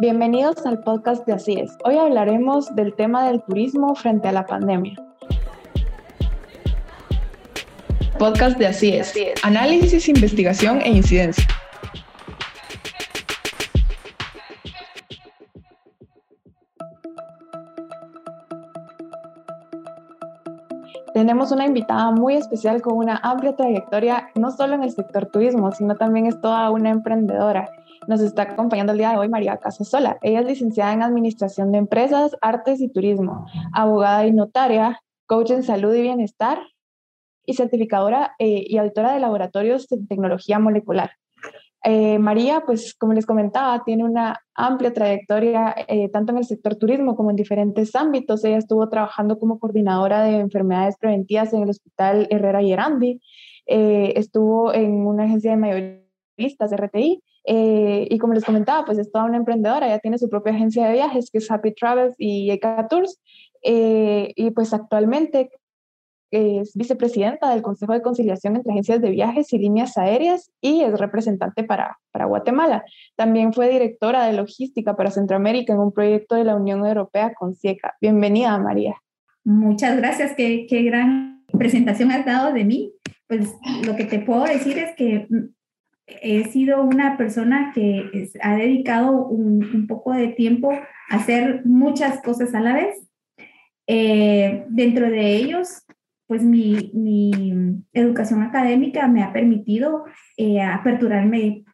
Bienvenidos al podcast de Así es. Hoy hablaremos del tema del turismo frente a la pandemia. Podcast de Así es. Análisis, investigación e incidencia. Tenemos una invitada muy especial con una amplia trayectoria, no solo en el sector turismo, sino también es toda una emprendedora. Nos está acompañando el día de hoy María Casasola. Ella es licenciada en Administración de Empresas, Artes y Turismo, abogada y notaria, coach en salud y bienestar y certificadora eh, y auditora de laboratorios de tecnología molecular. Eh, María, pues como les comentaba, tiene una amplia trayectoria eh, tanto en el sector turismo como en diferentes ámbitos. Ella estuvo trabajando como coordinadora de enfermedades preventivas en el Hospital Herrera y Erandi, estuvo en una agencia de mayoristas, RTI, y como les comentaba, pues es toda una emprendedora, ella tiene su propia agencia de viajes que es Happy Travels y ECA Tours, y pues actualmente es vicepresidenta del Consejo de Conciliación entre Agencias de Viajes y Líneas Aéreas y es representante para, para Guatemala. También fue directora de logística para Centroamérica en un proyecto de la Unión Europea con CIECA. Bienvenida, María. Muchas gracias, qué, qué gran presentación has dado de mí. Pues lo que te puedo decir es que he sido una persona que ha dedicado un, un, poco de tiempo a hacer muchas cosas a la vez. Eh, dentro de ellos, pues mi, mi educación académica me ha permitido eh, aperturarme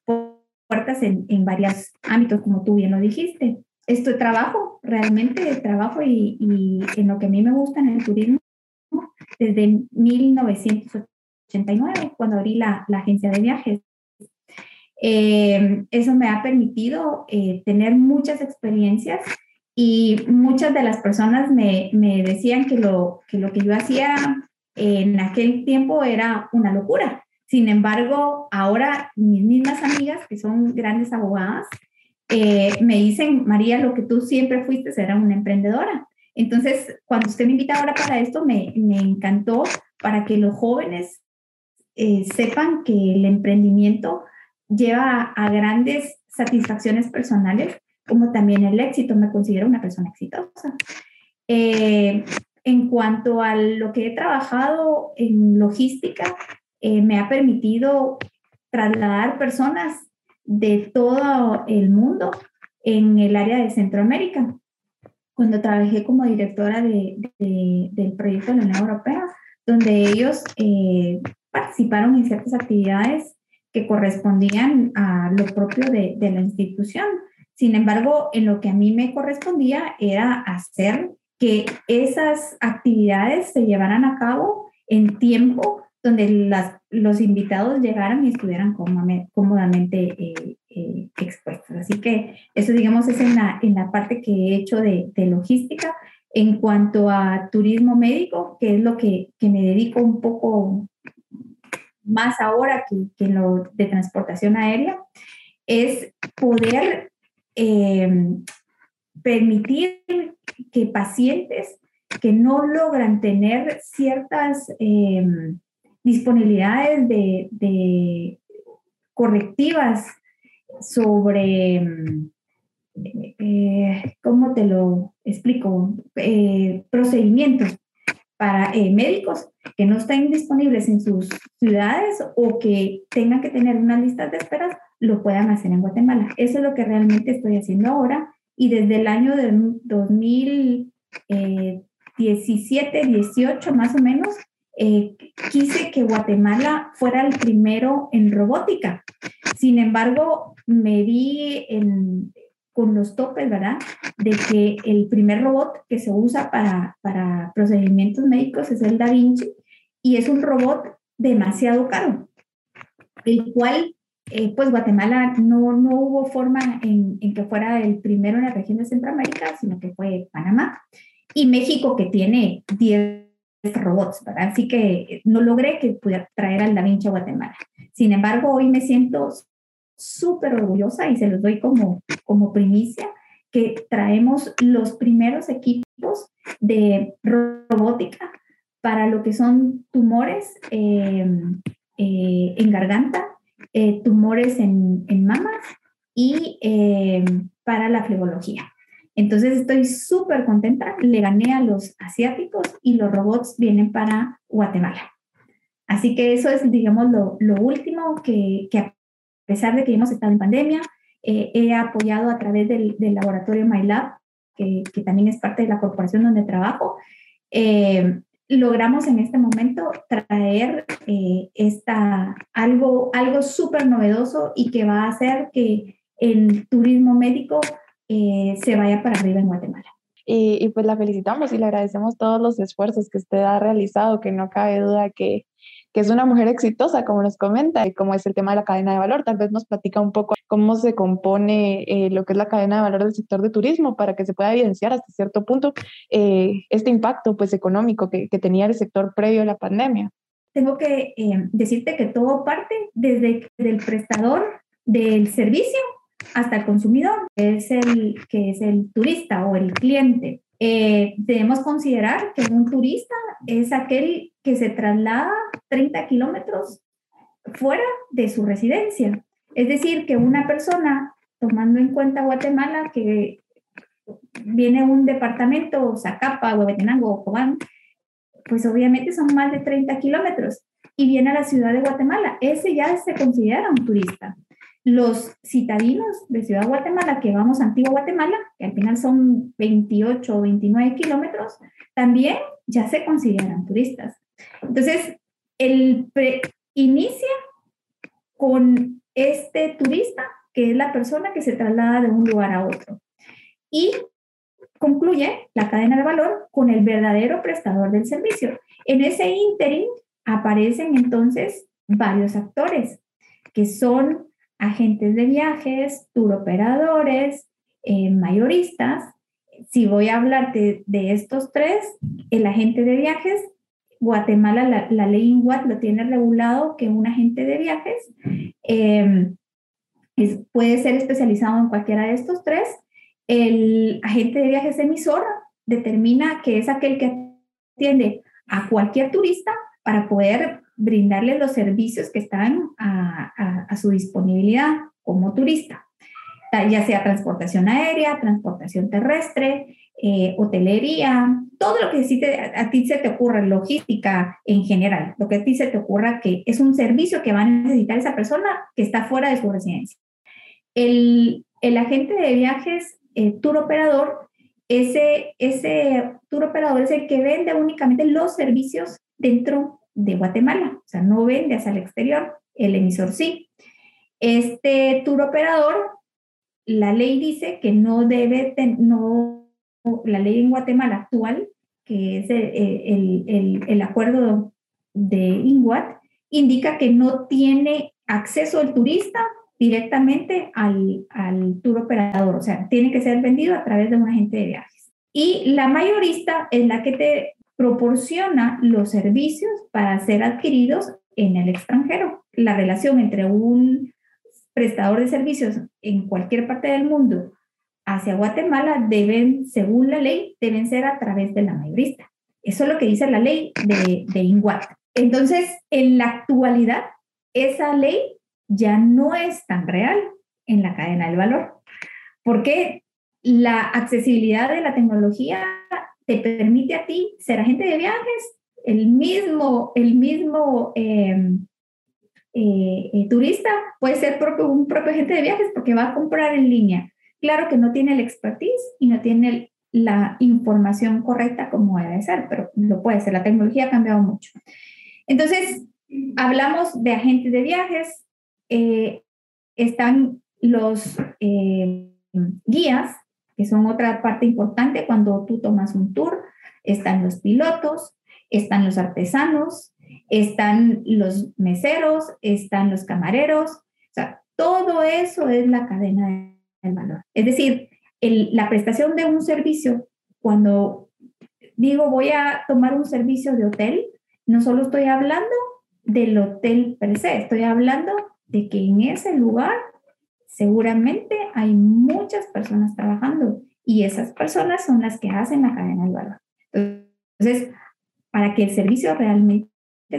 puertas en, en varios ámbitos, como tú bien lo dijiste. Esto trabajo, realmente trabajo y, y en lo que a mí me gusta en el turismo desde 1989, cuando abrí la, la agencia de viajes. Eh, eso me ha permitido eh, tener muchas experiencias y muchas de las personas me, me decían que lo, que lo que yo hacía en aquel tiempo era una locura. Sin embargo, ahora mis mismas amigas, que son grandes abogadas, eh, me dicen, María, lo que tú siempre fuiste era una emprendedora. Entonces, cuando usted me invita ahora para esto, me, me encantó para que los jóvenes sepan que el emprendimiento lleva a, grandes satisfacciones personales, como también el éxito. Me considero una persona exitosa. Eh, en cuanto a lo que he trabajado en logística, eh, me ha permitido trasladar personas de todo el mundo en el área de Centroamérica. Cuando trabajé como directora de, del proyecto de la Unión Europea, donde ellos eh, participaron en ciertas actividades que correspondían a lo propio de, de la institución. Sin embargo, en lo que a mí me correspondía era hacer que esas actividades se llevaran a cabo en tiempo donde las, los invitados llegaran y estuvieran cómodamente, eh, eh, expuestos. Así que eso, digamos, es en la, en la parte que he hecho de, de logística. En cuanto a turismo médico, que es lo que, que me dedico un poco más ahora que, que lo de transportación aérea, es poder eh, permitir que pacientes que no logran tener ciertas em, disponibilidades de, correctivas sobre, eh, ¿cómo te lo explico? Eh, procedimientos para eh, médicos que no estén disponibles en sus ciudades o que tengan que tener unas listas de espera, lo puedan hacer en Guatemala. Eso es lo que realmente estoy haciendo ahora y desde el año de 2017, 18 más o menos, eh, quise que Guatemala fuera el primero en robótica. Sin embargo, me vi con los topes, ¿verdad? De que el primer robot que se usa para, para procedimientos médicos es el Da Vinci y es un robot demasiado caro, el cual eh, pues Guatemala no, no hubo forma en, en, que fuera el primero en la región de Centroamérica, sino que fue Panamá. Y México, que tiene 10 robots, ¿verdad? Así que no logré que pudiera traer al Da Vinci a Guatemala. Sin embargo, hoy me siento súper orgullosa y se los doy como, como primicia, que traemos los primeros equipos de robótica para lo que son tumores eh, eh, en garganta, eh, tumores en, en, mamas y eh, para la flebología. Entonces estoy súper contenta, le gané a los asiáticos y los robots vienen para Guatemala. Así que eso es, digamos, lo, lo último que, que, a pesar de que hemos estado en pandemia, eh, he apoyado a través del, del laboratorio MyLab, que, que, también es parte de la corporación donde trabajo. Eh, logramos en este momento traer eh, esta, algo, algo súper novedoso y que va a hacer que el turismo médico eh, se vaya para arriba en Guatemala. Y, y, pues la felicitamos y le agradecemos todos los esfuerzos que usted ha realizado, que no cabe duda que, que es una mujer exitosa, como nos comenta, y como es el tema de la cadena de valor. Tal vez nos platica un poco cómo se compone eh, lo que es la cadena de valor del sector de turismo para que se pueda evidenciar hasta cierto punto eh, este impacto pues, económico que, tenía el sector previo a la pandemia. Tengo que eh, decirte que todo parte desde el prestador del servicio hasta el consumidor, que es el, que es el turista o el cliente. Eh, debemos considerar que un turista es aquel que se traslada 30 kilómetros fuera de su residencia. Es decir, que una persona, tomando en cuenta Guatemala, que viene un departamento, Zacapa, Huehuetenango o Cobán, pues obviamente son más de 30 kilómetros y viene a la ciudad de Guatemala. Ese ya se considera un turista los citadinos de Ciudad Guatemala que vamos a Antigua Guatemala, que al final son 28 o 29 kilómetros, también ya se consideran turistas. Entonces, el inicia con este turista, que es la persona que se traslada de un lugar a otro. Y concluye la cadena de valor con el verdadero prestador del servicio. En ese ínterin aparecen entonces varios actores, que son agentes de viajes, tour operadores, eh, mayoristas. Si voy a hablar de, estos tres, el agente de viajes, Guatemala, la, ley INGUAT lo tiene regulado que un agente de viajes em, puede ser especializado en cualquiera de estos tres. El agente de viajes emisor determina que es aquel que atiende a cualquier turista para poder brindarles los servicios que están a, su disponibilidad como turista, ya sea transportación aérea, transportación terrestre, eh, hotelería, todo lo que a, ti se te ocurra, logística en general, lo que a ti se te ocurra que es un servicio que va a necesitar esa persona que está fuera de su residencia. El, agente de viajes, el tour operador, ese, ese tour operador es el que vende únicamente los servicios dentro de Guatemala, o sea, no vende hacia el exterior, el emisor sí. Este tour operador, la ley dice que no debe, no, la ley en Guatemala actual, que es el, el, el, acuerdo de INGUAT, indica que no tiene acceso el turista directamente al, al tour operador, o sea, tiene que ser vendido a través de un agente de viajes. Y la mayorista es la que te proporciona los servicios para ser adquiridos en el extranjero. La relación entre un prestador de servicios en cualquier parte del mundo hacia Guatemala deben, según la ley, deben ser a través de la mayorista. Eso es lo que dice la ley de, de INGUAT. Entonces, en la actualidad, esa ley ya no es tan real en la cadena del valor, porque la accesibilidad de la tecnología te permite a ti ser agente de viajes, el mismo, el mismo em, eh, eh, turista puede ser propio, un propio agente de viajes porque va a comprar en línea. Claro que no tiene el expertise y no tiene la información correcta como debe ser, pero lo puede ser. La tecnología ha cambiado mucho. Entonces, hablamos de agentes de viajes, eh, están los guías que son otra parte importante cuando tú tomas un tour. Están los pilotos, están los artesanos, están los meseros, están los camareros. O sea, todo eso es la cadena del valor. Es decir, la prestación de un servicio, cuando digo voy a tomar un servicio de hotel, no solo estoy hablando del hotel per se, estoy hablando de que en ese lugar seguramente hay muchas personas trabajando y esas personas son las que hacen la cadena del valor. Entonces, para que el servicio realmente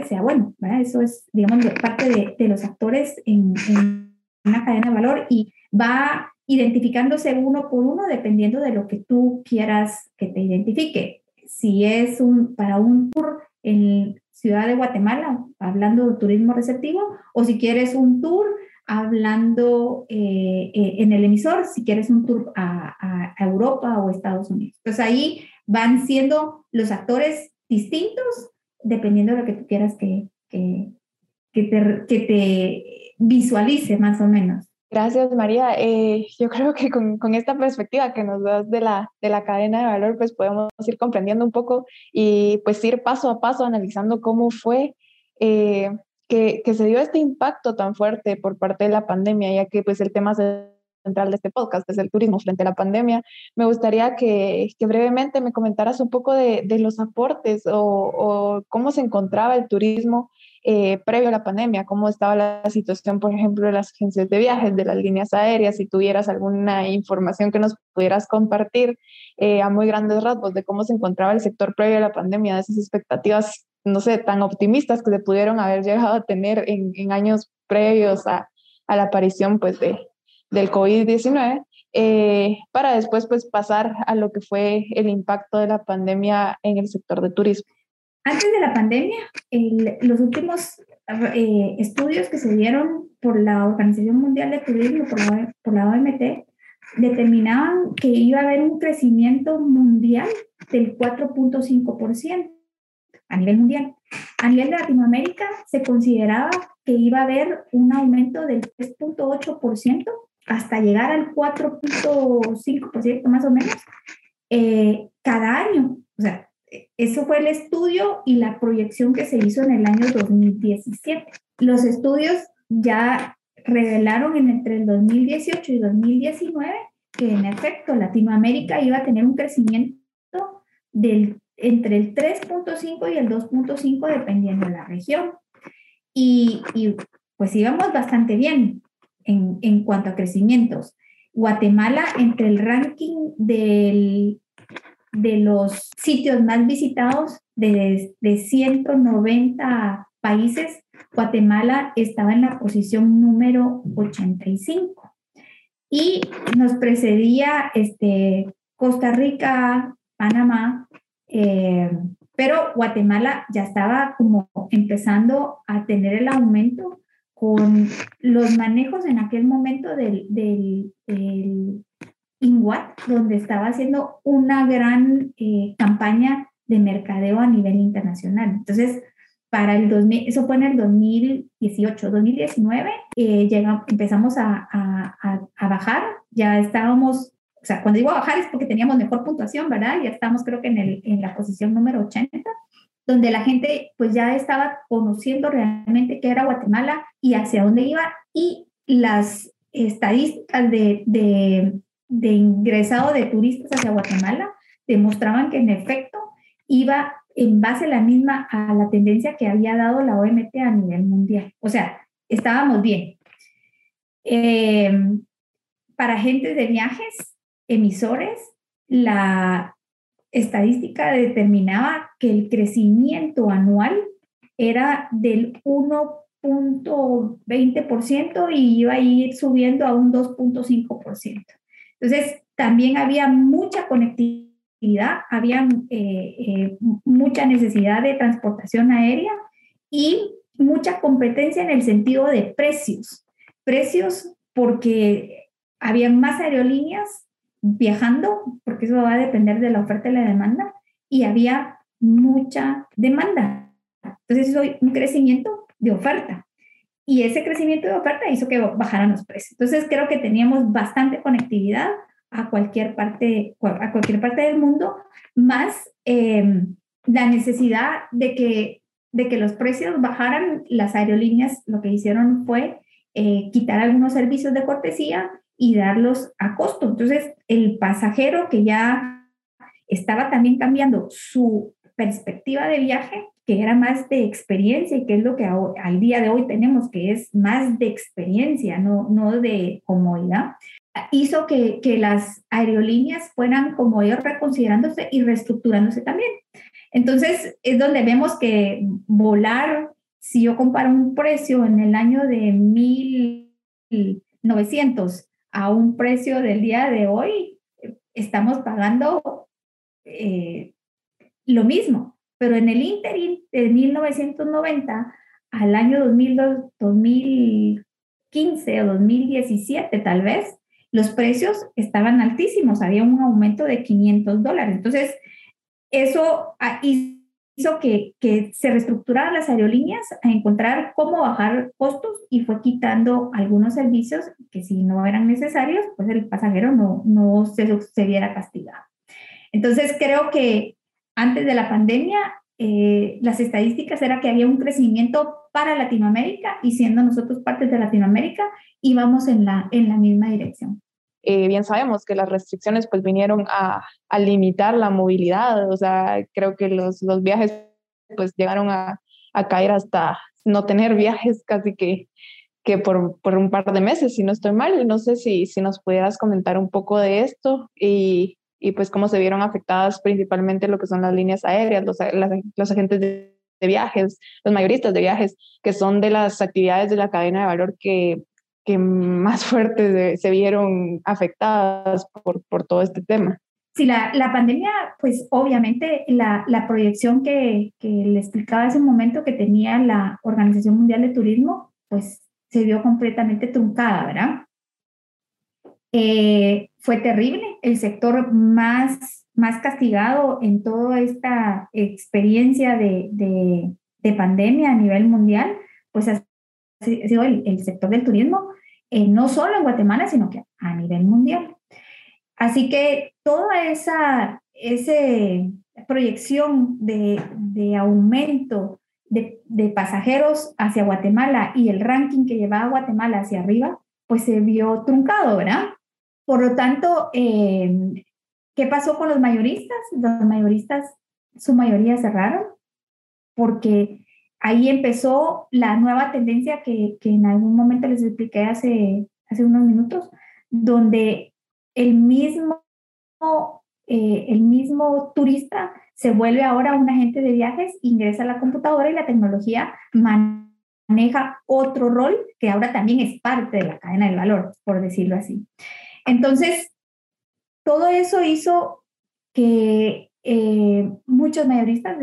sea bueno, ¿verdad? Eso es, digamos, parte de, de los actores en, en, una cadena de valor y va identificándose uno por uno dependiendo de lo que tú quieras que te identifique. Si es un, para un tour en Ciudad de Guatemala, hablando de turismo receptivo, o si quieres un tour hablando eh, eh, en el emisor, si quieres un tour a, Europa o Estados Unidos. Entonces ahí van siendo los actores distintos dependiendo de lo que tú quieras que, que, que, te, que te visualice más o menos. Gracias, María. Eh, yo creo que con, con, esta perspectiva que nos das de la, de la cadena de valor, pues podemos ir comprendiendo un poco y pues ir paso a paso analizando cómo fue eh, que, que, se dio este impacto tan fuerte por parte de la pandemia, ya que pues el tema central de este podcast es el turismo frente a la pandemia. Me gustaría que, que brevemente me comentaras un poco de, de los aportes o, o, cómo se encontraba el turismo eh, previo a la pandemia, cómo estaba la situación, por ejemplo, de las agencias de viajes, de las líneas aéreas, si tuvieras alguna información que nos pudieras compartir eh, a muy grandes rasgos de cómo se encontraba el sector previo a la pandemia, de esas expectativas, no sé, tan optimistas que se pudieron haber llegado a tener en, en años previos a, a, la aparición pues, de, del COVID-19. Eh, para después pues pasar a lo que fue el impacto de la pandemia en el sector de turismo. Antes de la pandemia, los últimos eh, estudios que se dieron por la Organización Mundial de Turismo, por la, por la OMT, determinaban que iba a haber un crecimiento mundial del 4.5% a nivel mundial. A nivel de Latinoamérica se consideraba que iba a haber un aumento del 3.8% hasta llegar al 4.5% más o menos eh, cada año. O sea, eso fue el estudio y la proyección que se hizo en el año 2017. Los estudios ya revelaron entre el 2018 y 2019 que en efecto Latinoamérica iba a tener un crecimiento del, entre el 3.5 y el 2.5 dependiendo de la región. Y, y, pues íbamos bastante bien en, en cuanto a crecimientos. Guatemala entre el ranking del de los sitios más visitados de, de 190 países, Guatemala estaba en la posición número 85. Y nos precedía este, Costa Rica, Panamá, eh, pero Guatemala ya estaba como empezando a tener el aumento con los manejos en aquel momento del, del, del INWAT, donde estaba haciendo una gran eh, campaña de mercadeo a nivel internacional. Entonces, para el 2000, eso fue en el 2018, 2019, eh, empezamos a, a, a, bajar, ya estábamos, o sea, cuando digo bajar es porque teníamos mejor puntuación, ¿verdad? Ya estábamos creo que en, el, en la posición número 80, donde la gente pues ya estaba conociendo realmente qué era Guatemala y hacia dónde iba y las estadísticas de, de de ingresado de turistas hacia Guatemala demostraban que en efecto iba en base a la misma a la tendencia que había dado la OMT a nivel mundial. O sea, estábamos bien. Em, para agentes de viajes, emisores, la estadística determinaba que el crecimiento anual era del 1.20% y iba a ir subiendo a un 2.5%. Entonces, también había mucha conectividad, había eh, eh, mucha necesidad de transportación aérea y mucha competencia en el sentido de precios. Precios porque había más aerolíneas viajando, porque eso va a depender de la oferta y la demanda, y había mucha demanda. Entonces, eso un crecimiento de oferta y ese crecimiento de oferta hizo que bajaran los precios. Entonces creo que teníamos bastante conectividad a cualquier parte, a cualquier parte del mundo, más em, la necesidad de que, de que los precios bajaran, las aerolíneas lo que hicieron fue eh, quitar algunos servicios de cortesía y darlos a costo. Entonces el pasajero que ya estaba también cambiando su perspectiva de viaje, que era más de experiencia y que es lo que al día de hoy tenemos, que es más de experiencia, no, no de comodidad, hizo que, que las aerolíneas fueran como ellos reconsiderándose y reestructurándose también. Entonces, es donde vemos que volar, si yo comparo un precio en el año de 1900 a un precio del día de hoy, estamos pagando eh, lo mismo, pero en el interim de 1990 al año 2015 o 2017 tal vez, los precios estaban altísimos, había un aumento de 500 dólares. Entonces, eso hizo que, que se reestructuraran las aerolíneas a encontrar cómo bajar costos y fue quitando algunos servicios que si no eran necesarios, pues el pasajero no, no se, se viera castigado. Entonces, creo que antes de la pandemia, eh, las estadísticas era que había un crecimiento para Latinoamérica y siendo nosotros partes de Latinoamérica, íbamos en la, en la misma dirección. Eh, bien sabemos que las restricciones pues vinieron a, a, limitar la movilidad, o sea, creo que los, los viajes pues llegaron a, a, caer hasta no tener viajes casi que, que por, por, un par de meses, si no estoy mal. No sé si, si nos pudieras comentar un poco de esto y, y pues cómo se vieron afectadas principalmente lo que son las líneas aéreas, los, los agentes de, viajes, los mayoristas de viajes, que son de las actividades de la cadena de valor que, que más fuertes se vieron afectadas por, por todo este tema. Sí, la, la pandemia, pues obviamente la, la proyección que, que le explicaba hace un momento que tenía la Organización Mundial de Turismo, pues se vio completamente truncada, ¿verdad? Eh, fue terrible, el sector más, más castigado en toda esta experiencia de, de, pandemia a nivel mundial, pues ha sido el, sector del turismo, eh, no solo en Guatemala, sino que a nivel mundial. Así que toda esa ese proyección de, de aumento de, de, pasajeros hacia Guatemala y el ranking que llevaba Guatemala hacia arriba, pues se vio truncado, ¿verdad? Por lo tanto, eh, ¿qué pasó con los mayoristas? Los mayoristas, su mayoría cerraron porque ahí empezó la nueva tendencia que, en algún momento les expliqué hace, hace unos minutos, donde el mismo, eh, el mismo turista se vuelve ahora un agente de viajes, ingresa a la computadora y la tecnología maneja otro rol que ahora también es parte de la cadena del valor, por decirlo así. Entonces, todo eso hizo que eh, muchos mayoristas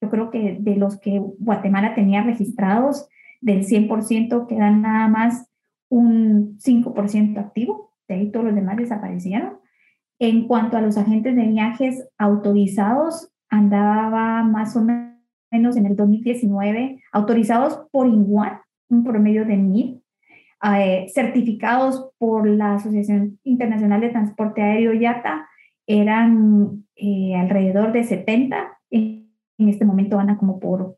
Yo creo que de los que Guatemala tenía registrados, del 100% quedan nada más un 5% activo, de ahí todos los demás desaparecieron. En cuanto a los agentes de viajes autorizados, andaba más o menos en el 2019, autorizados por igual, un promedio de mil, eh, certificados por la Asociación Internacional de Transporte Aéreo IATA eran eh, alrededor de 70, en, este momento van a como por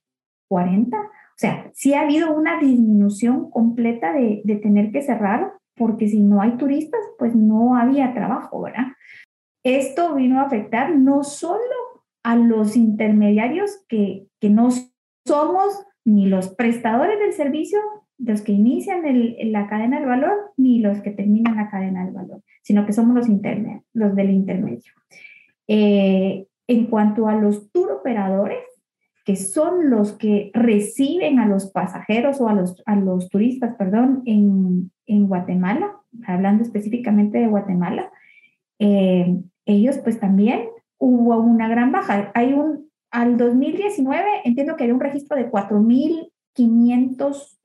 40. O sea, sí ha habido una disminución completa de, de tener que cerrar, porque si no hay turistas, pues no había trabajo, ¿verdad? Esto vino a afectar no solo a los intermediarios que, que no somos ni los prestadores del servicio, los que inician la cadena del valor ni los que terminan la cadena del valor, sino que somos los, intermedios, los del intermedio. Eh, en cuanto a los tour operadores, que son los que reciben a los pasajeros o a los, a los turistas, perdón, en, en Guatemala, hablando específicamente de Guatemala, eh, ellos pues también hubo una gran baja. Hay un, al 2019 entiendo que hay un registro de 4.500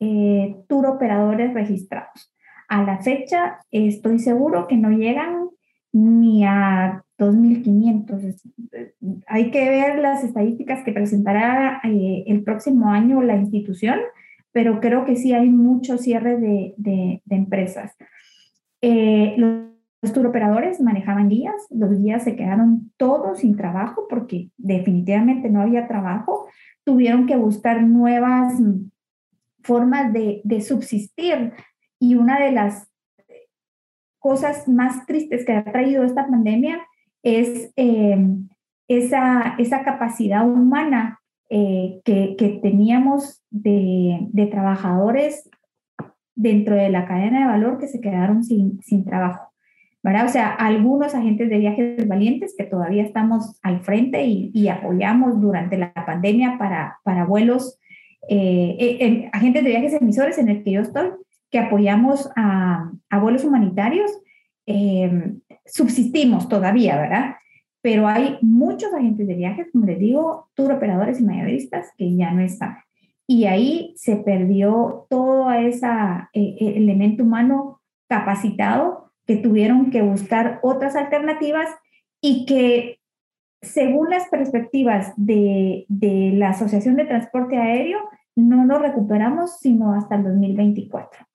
eh, tour operadores registrados. A la fecha estoy seguro que no llegan ni a 2.500. Hay que ver las estadísticas que presentará eh, el próximo año la institución, pero creo que sí hay mucho cierre de, de, empresas. Eh, los, los tour operadores manejaban guías, los guías se quedaron todos sin trabajo porque definitivamente no había trabajo, tuvieron que buscar nuevas formas de, de subsistir. Y una de las cosas más tristes que ha traído esta pandemia es em, esa, esa capacidad humana eh, que, que, teníamos de, trabajadores dentro de la cadena de valor que se quedaron sin, sin trabajo. ¿verdad? O sea, algunos agentes de viajes valientes que todavía estamos al frente y, y apoyamos durante la pandemia para, para vuelos eh, eh, agentes de viajes emisores en el que yo estoy, que apoyamos a, a vuelos humanitarios, eh, subsistimos todavía, ¿verdad? Pero hay muchos agentes de viajes, como les digo, tour operadores y mayoristas que ya no están. Y ahí se perdió todo ese eh, elemento humano capacitado que tuvieron que buscar otras alternativas y que según las perspectivas de, de la Asociación de Transporte Aéreo, no nos recuperamos sino hasta el 2024.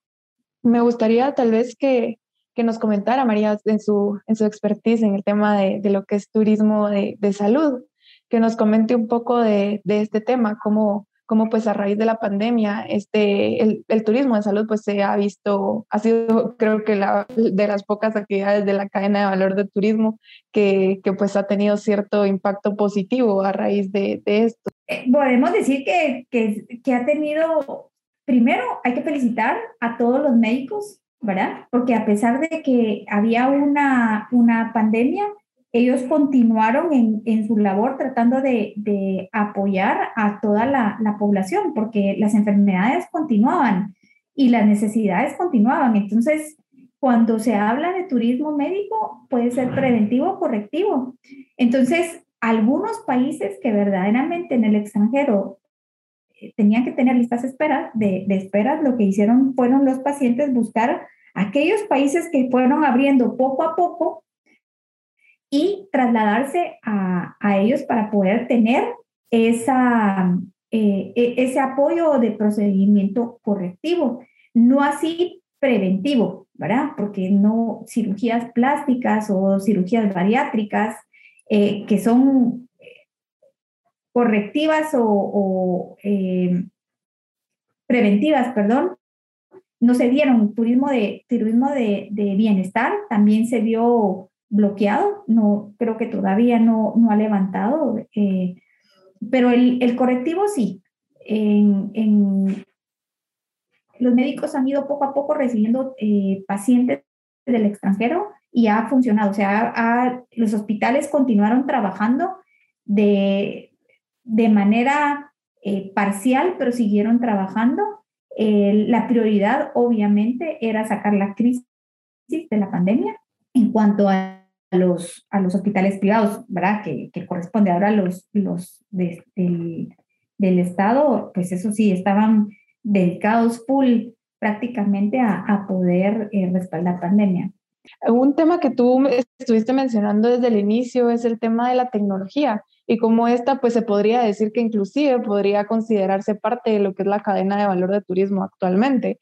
Me gustaría tal vez que, que nos comentara, María, en su, en su expertise en el tema de, de lo que es turismo de, de, salud, que nos comente un poco de, de este tema, cómo, cómo pues a raíz de la pandemia este, el, el, turismo de salud pues se ha visto, ha sido creo que la, de las pocas actividades de la cadena de valor de turismo que, que pues ha tenido cierto impacto positivo a raíz de, de esto. Eh, podemos decir que, que, que ha tenido, primero hay que felicitar a todos los médicos, ¿verdad? Porque a pesar de que había una, una pandemia, ellos continuaron en, en su labor tratando de, de, apoyar a toda la, la, población, porque las enfermedades continuaban y las necesidades continuaban. Entonces, cuando se habla de turismo médico, puede ser preventivo o correctivo. Entonces, algunos países que verdaderamente en el extranjero tenían que tener listas espera, de, de lo que hicieron fueron los pacientes buscar aquellos países que fueron abriendo poco a poco y trasladarse a, a ellos para poder tener esa, eh, e, ese apoyo de procedimiento correctivo, no así preventivo, ¿verdad? Porque no cirugías plásticas o cirugías bariátricas eh, que son correctivas o, eh, preventivas, perdón, no se dieron. Turismo de, turismo de, bienestar también se vio bloqueado, no, creo que todavía no, no ha levantado, eh, pero el, el, correctivo sí. En, en, los médicos han ido poco a poco recibiendo eh, pacientes del extranjero y ha funcionado. O sea, los hospitales continuaron trabajando de, de manera eh, parcial, pero siguieron trabajando. la prioridad, obviamente, era sacar la crisis de la pandemia en cuanto a los, a los hospitales privados, ¿verdad? Que, que corresponde ahora a los, los de, del, del, Estado, pues eso sí, estaban dedicados full prácticamente a, a poder eh, respaldar pandemia. Un tema que tú estuviste mencionando desde el inicio es el tema de la tecnología y cómo esta pues se podría decir que inclusive podría considerarse parte de lo que es la cadena de valor de turismo actualmente.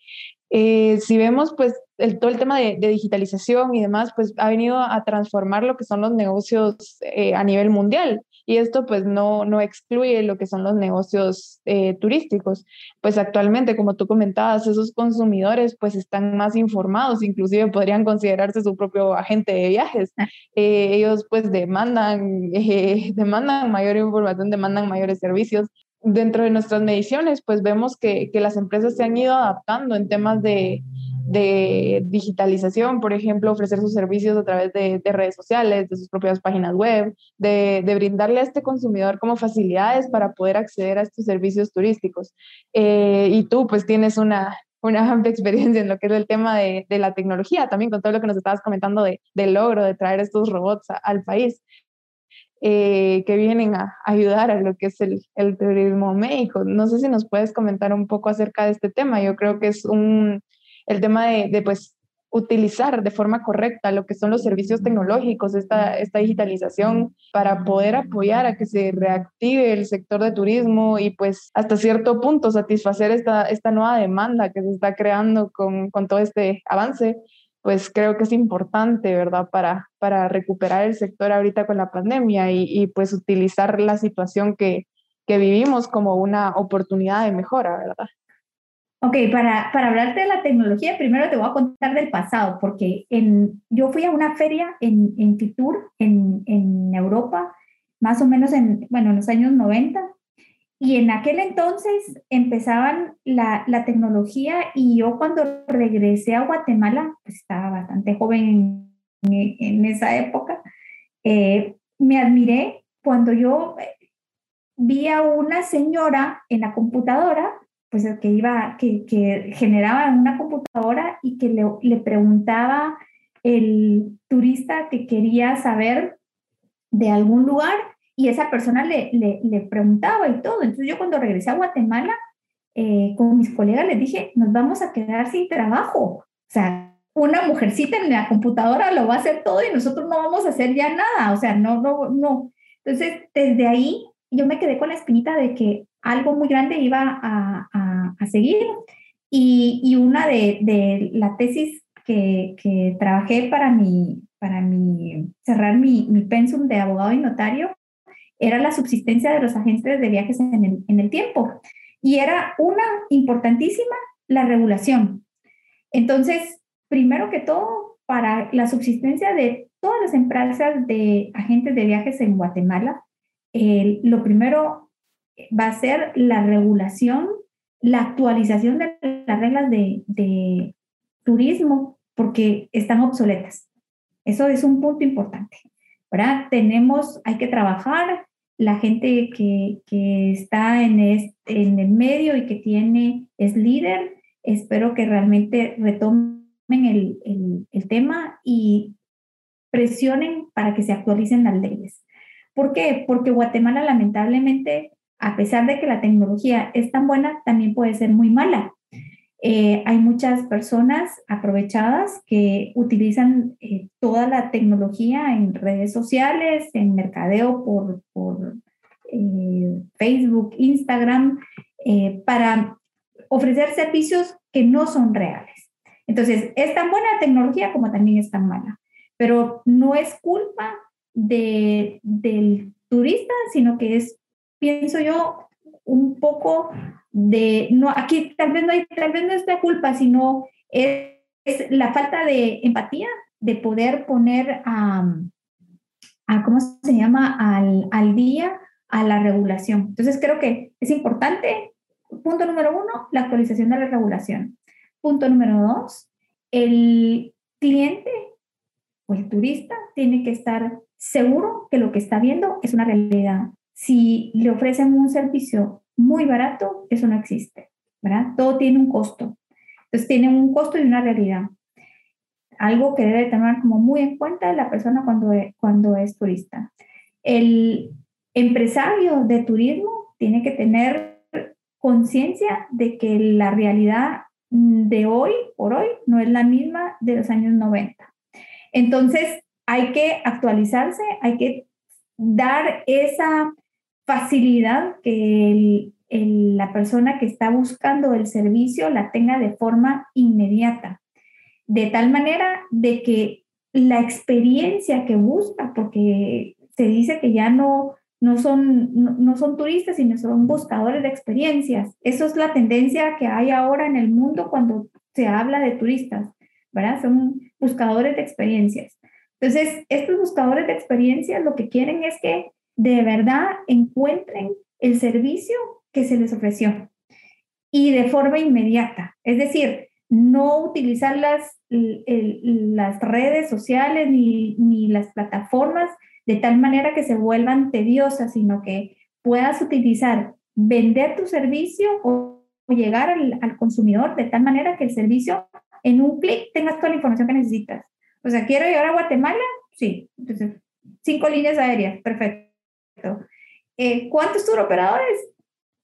Eh, si vemos, pues, el, todo el tema de, de, digitalización y demás, pues ha venido a transformar lo que son los negocios eh, a nivel mundial. Y esto, pues, no, no excluye lo que son los negocios eh, turísticos. Pues actualmente, como tú comentabas, esos consumidores, pues, están más informados, inclusive podrían considerarse su propio agente de viajes. Ah. Eh, ellos, pues, demandan, demandan mayor información, demandan mayores servicios dentro de nuestras mediciones, pues vemos que, que, las empresas se han ido adaptando en temas de, de digitalización, por ejemplo, ofrecer sus servicios a través de, de redes sociales, de sus propias páginas web, de, de, brindarle a este consumidor como facilidades para poder acceder a estos servicios turísticos. Eh, y tú pues tienes una, una amplia experiencia en lo que es el tema de, de, la tecnología, también con todo lo que nos estabas comentando de, del logro de traer estos robots al país eh, que vienen a ayudar a lo que es el, el, turismo médico. No sé si nos puedes comentar un poco acerca de este tema. Yo creo que es un, el tema de, de pues, utilizar de forma correcta lo que son los servicios tecnológicos, esta, esta digitalización, para poder apoyar a que se reactive el sector de turismo y pues hasta cierto punto satisfacer esta, esta nueva demanda que se está creando con, con todo este avance pues creo que es importante, ¿verdad? Para, para recuperar el sector ahorita con la pandemia y, y pues utilizar la situación que, que vivimos como una oportunidad de mejora, ¿verdad? Ok, para, para hablarte de la tecnología, primero te voy a contar del pasado, porque en, yo fui a una feria en, en Fitur, en, en Europa, más o menos en, bueno, en los años 90, y en aquel entonces empezaban la, la, tecnología y yo cuando regresé a Guatemala, pues estaba bastante joven en, en esa época, eh, me admiré cuando yo vi a una señora en la computadora pues que iba, que, que generaba una computadora y que le, le preguntaba el turista que quería saber de algún lugar y esa persona le, le, le, preguntaba y todo. Entonces yo cuando regresé a Guatemala, eh, con mis colegas les dije, nos vamos a quedar sin trabajo. O sea, una mujercita en la computadora lo va a hacer todo y nosotros no vamos a hacer ya nada. O sea, no, no, no. Entonces, desde ahí yo me quedé con la espinita de que algo muy grande iba a, a, a seguir. Y, y, una de, de la tesis que, que, trabajé para, mi, para mi, cerrar mi, mi pensum de abogado y notario era la subsistencia de los agentes de viajes en el, tiempo. Y era una importantísima, la regulación. Entonces, primero que todo, para la subsistencia de todas las empresas de agentes de viajes en Guatemala, lo primero va a ser la regulación, la actualización de las reglas de, de turismo, porque están obsoletas. Eso es un punto importante. ¿verdad? Tenemos, hay que trabajar la gente que, que está en, en el medio y que tiene, es líder, espero que realmente retomen el, el, el tema y presionen para que se actualicen las leyes. ¿Por qué? Porque Guatemala lamentablemente, a pesar de que la tecnología es tan buena, también puede ser muy mala. Eh, hay muchas personas aprovechadas que utilizan eh, toda la tecnología en redes sociales, en mercadeo por, por eh, Facebook, Instagram, para ofrecer servicios que no son reales. Entonces, es tan buena la tecnología como también es tan mala, pero no es culpa de, del turista, sino que es, pienso yo, un poco de, no, aquí tal vez no hay, tal vez no es la culpa, sino es, la falta de empatía, de poder poner a, a ¿cómo se llama?, al, al día a la regulación. Entonces creo que es importante, punto número uno, la actualización de la regulación. Punto número dos, el cliente o el turista tiene que estar seguro que lo que está viendo es una realidad. Si le ofrecen un servicio muy barato, eso no existe, ¿verdad? Todo tiene un costo. Entonces tiene un costo y una realidad. Algo que debe tener como muy en cuenta la persona cuando, es, cuando es turista. El empresario de turismo tiene que tener conciencia de que la realidad de hoy por hoy no es la misma de los años 90. Entonces, hay que actualizarse, hay que dar esa facilidad que la persona que está buscando el servicio la tenga de forma inmediata, de tal manera de que la experiencia que busca, porque se dice que ya no, no, son, no, son turistas, sino son buscadores de experiencias. Eso es la tendencia que hay ahora en el mundo cuando se habla de turistas, ¿verdad? Son buscadores de experiencias. Entonces, estos buscadores de experiencias lo que quieren es que de verdad encuentren el servicio que se les ofreció y de forma inmediata. Es decir, no utilizar las, las redes sociales ni, ni las plataformas de tal manera que se vuelvan tediosas, sino que puedas utilizar, vender tu servicio o llegar al, al consumidor de tal manera que el servicio en un clic tengas toda la información que necesitas. O sea, quiero llegar a Guatemala, sí. Entonces, cinco líneas aéreas, perfecto eh, ¿Cuántos operadores?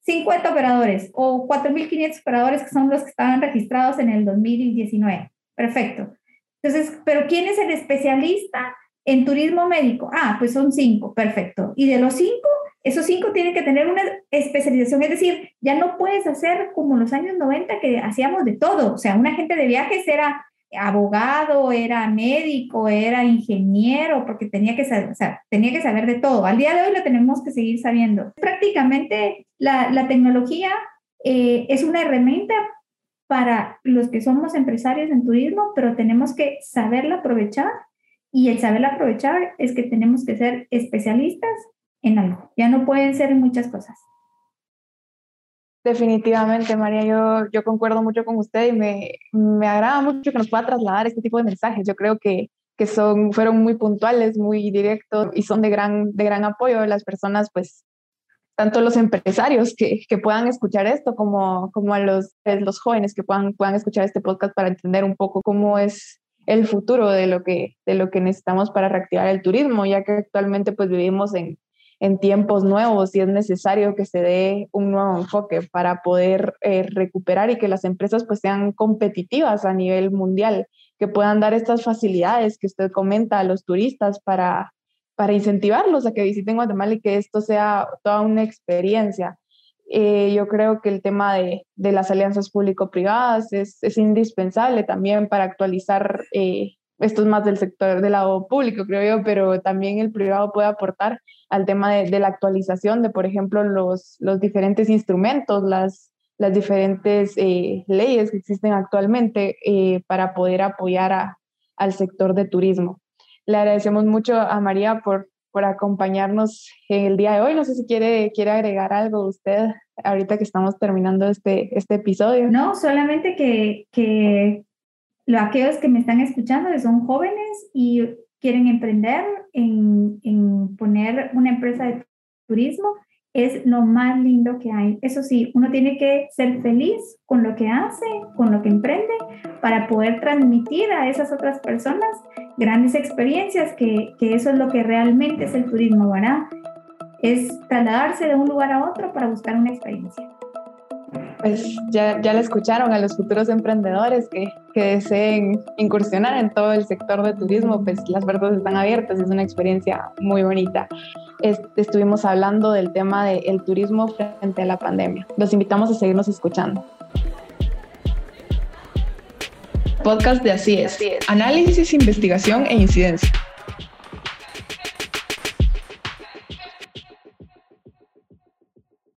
50 operadores o 4.500 operadores que son los que estaban registrados en el 2019. Perfecto. Entonces, ¿pero quién es el especialista en turismo médico? Ah, pues son cinco. Perfecto. Y de los cinco, esos cinco tienen que tener una especialización. Es decir, ya no puedes hacer como los años 90 que hacíamos de todo. O sea, un agente de viajes era abogado, era médico, era ingeniero, porque tenía que saber, tenía que saber de todo. Al día de hoy lo tenemos que seguir sabiendo. Prácticamente la, la tecnología eh, es una herramienta para los que somos empresarios en turismo, pero tenemos que saberla aprovechar y el saberla aprovechar es que tenemos que ser especialistas en algo. Ya no pueden ser en muchas cosas. Definitivamente, María, yo, yo concuerdo mucho con usted y me, me agrada mucho que nos pueda trasladar este tipo de mensajes. Yo creo que, que son, fueron muy puntuales, muy directos y son de gran, de gran apoyo. Las personas pues tanto los empresarios que, que, puedan escuchar esto como, como a los, los jóvenes que puedan, puedan escuchar este podcast para entender un poco cómo es el futuro de lo que, de lo que necesitamos para reactivar el turismo, ya que actualmente pues vivimos en, en tiempos nuevos y es necesario que se dé un nuevo enfoque para poder eh, recuperar y que las empresas pues sean competitivas a nivel mundial, que puedan dar estas facilidades que usted comenta a los turistas para, para incentivarlos a que visiten Guatemala y que esto sea toda una experiencia. Eh, yo creo que el tema de, de las alianzas público-privadas es, es, indispensable también para actualizar, eh, esto es más del sector del lado público, creo yo, pero también el privado puede aportar al tema de, de la actualización de, por ejemplo, los, los diferentes instrumentos, las, las diferentes eh, leyes que existen actualmente para poder apoyar a, al sector de turismo. Le agradecemos mucho a María por, por acompañarnos el día de hoy. No sé si quiere, quiere agregar algo usted ahorita que estamos terminando este, este episodio. No, solamente que, que lo, aquellos que me están escuchando que son jóvenes y quieren emprender en, en poner una empresa de turismo, es lo más lindo que hay. Eso sí, uno tiene que ser feliz con lo que hace, con lo que emprende, para poder transmitir a esas otras personas grandes experiencias, que, que eso es lo que realmente es el turismo, ¿verdad? Es trasladarse de un lugar a otro para buscar una experiencia. Pues ya, ya le escucharon a los futuros emprendedores que, que deseen incursionar en todo el sector de turismo, pues las puertas están abiertas, es una experiencia muy bonita estuvimos hablando del tema del turismo frente a la pandemia. Los invitamos a seguirnos escuchando. Podcast de Así es. Análisis, investigación e incidencia.